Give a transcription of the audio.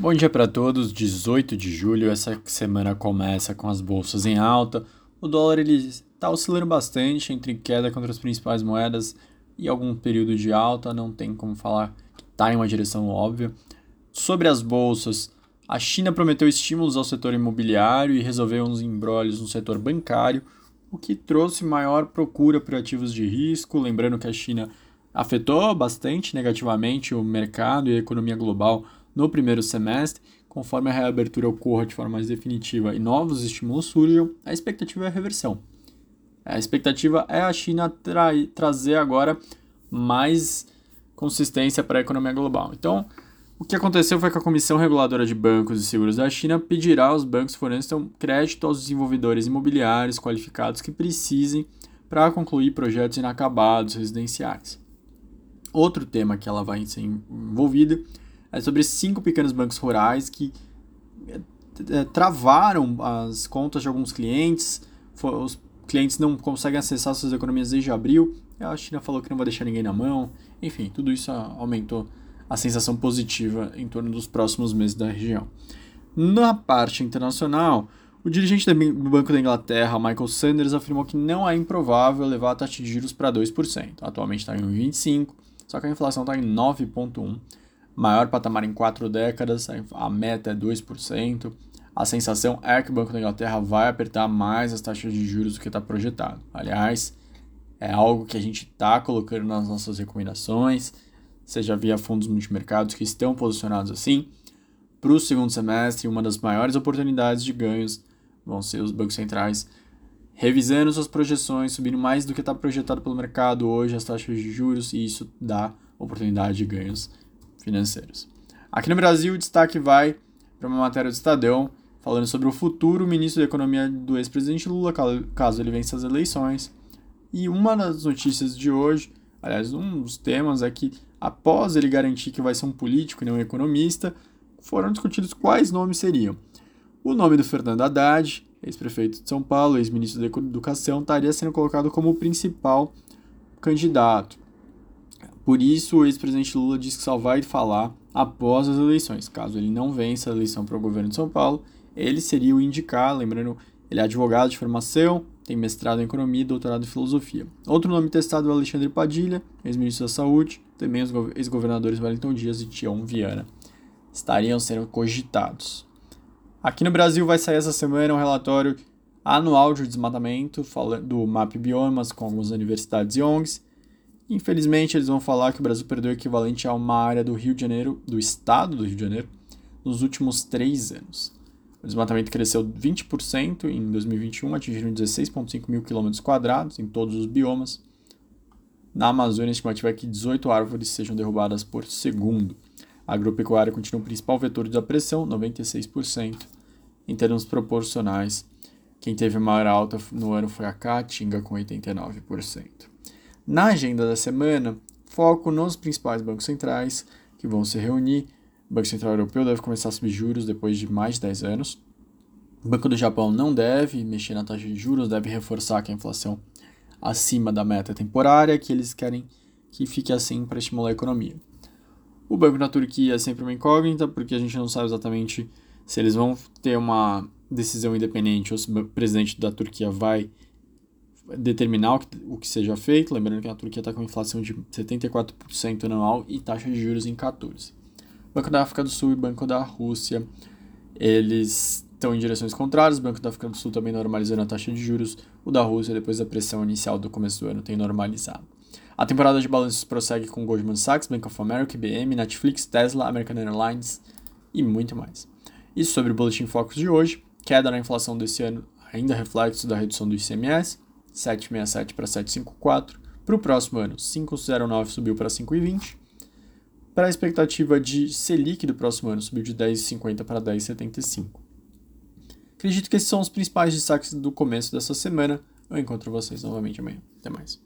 Bom dia para todos. 18 de julho, essa semana começa com as bolsas em alta. O dólar ele está oscilando bastante entre queda contra as principais moedas e algum período de alta. Não tem como falar que está em uma direção óbvia. Sobre as bolsas, a China prometeu estímulos ao setor imobiliário e resolveu uns embrólios no setor bancário, o que trouxe maior procura por ativos de risco. Lembrando que a China afetou bastante negativamente o mercado e a economia global no primeiro semestre, conforme a reabertura ocorra de forma mais definitiva e novos estímulos surjam, a expectativa é a reversão. A expectativa é a China tra trazer agora mais consistência para a economia global. Então, o que aconteceu foi que a Comissão Reguladora de Bancos e Seguros da China pedirá aos bancos forneçam crédito aos desenvolvedores imobiliários qualificados que precisem para concluir projetos inacabados residenciais. Outro tema que ela vai ser envolvida é sobre cinco pequenos bancos rurais que é, travaram as contas de alguns clientes, os clientes não conseguem acessar suas economias desde abril, a China falou que não vai deixar ninguém na mão, enfim, tudo isso aumentou a sensação positiva em torno dos próximos meses da região. Na parte internacional, o dirigente do Banco da Inglaterra, Michael Sanders, afirmou que não é improvável levar a taxa de juros para 2%. Atualmente está em 1,25%, só que a inflação está em 9,1%, maior patamar em quatro décadas, a meta é 2%. A sensação é que o Banco da Inglaterra vai apertar mais as taxas de juros do que está projetado. Aliás, é algo que a gente está colocando nas nossas recomendações, seja via fundos multimercados que estão posicionados assim. Para o segundo semestre, uma das maiores oportunidades de ganhos vão ser os bancos centrais revisando suas projeções, subindo mais do que está projetado pelo mercado hoje as taxas de juros, e isso dá oportunidade de ganhos financeiros. Aqui no Brasil, o destaque vai para uma matéria do Estadão falando sobre o futuro ministro da Economia do ex-presidente Lula, caso ele vença as eleições. E uma das notícias de hoje, aliás, um dos temas é que, após ele garantir que vai ser um político e não um economista, foram discutidos quais nomes seriam. O nome do Fernando Haddad, ex-prefeito de São Paulo, ex-ministro da Educação, estaria sendo colocado como o principal candidato. Por isso, o ex-presidente Lula diz que só vai falar após as eleições. Caso ele não vença a eleição para o governo de São Paulo, ele seria o indicado. Lembrando, ele é advogado de formação, tem mestrado em economia e doutorado em filosofia. Outro nome testado é Alexandre Padilha, ex-ministro da Saúde, também os ex-governadores Wellington Dias e Tião Viana estariam sendo cogitados. Aqui no Brasil vai sair essa semana um relatório anual de desmatamento do MAP Biomas com algumas universidades e ONGs Infelizmente, eles vão falar que o Brasil perdeu o equivalente a uma área do Rio de Janeiro, do estado do Rio de Janeiro, nos últimos três anos. O desmatamento cresceu 20% em 2021, atingindo 16,5 mil quilômetros quadrados em todos os biomas. Na Amazônia, a estimativa é que 18 árvores sejam derrubadas por segundo. A agropecuária continua o principal vetor da pressão, 96%. Em termos proporcionais, quem teve maior alta no ano foi a Caatinga, com 89%. Na agenda da semana, foco nos principais bancos centrais que vão se reunir. O Banco Central Europeu deve começar a subir juros depois de mais de 10 anos. O Banco do Japão não deve mexer na taxa de juros, deve reforçar que a inflação acima da meta temporária, que eles querem que fique assim para estimular a economia. O Banco da Turquia é sempre uma incógnita, porque a gente não sabe exatamente se eles vão ter uma decisão independente ou se o presidente da Turquia vai determinar o que, seja feito, lembrando que a Turquia está com inflação de 74% anual e taxa de juros em 14%. Banco da África do Sul e Banco da Rússia, eles estão em direções contrárias, o Banco da África do Sul também normalizando a taxa de juros, o da Rússia, depois da pressão inicial do começo do ano, tem normalizado. A temporada de balanços prossegue com Goldman Sachs, Bank of America, IBM, Netflix, Tesla, American Airlines e muito mais. Isso sobre o Boletim Focus de hoje, queda na inflação desse ano, ainda reflexo da redução do ICMS, 767 para 754. Para o próximo ano, 509 subiu para 5,20. Para a expectativa de Selic do próximo ano, subiu de 10,50 para 10,75. Acredito que esses são os principais destaques do começo dessa semana. Eu encontro vocês novamente amanhã. Até mais.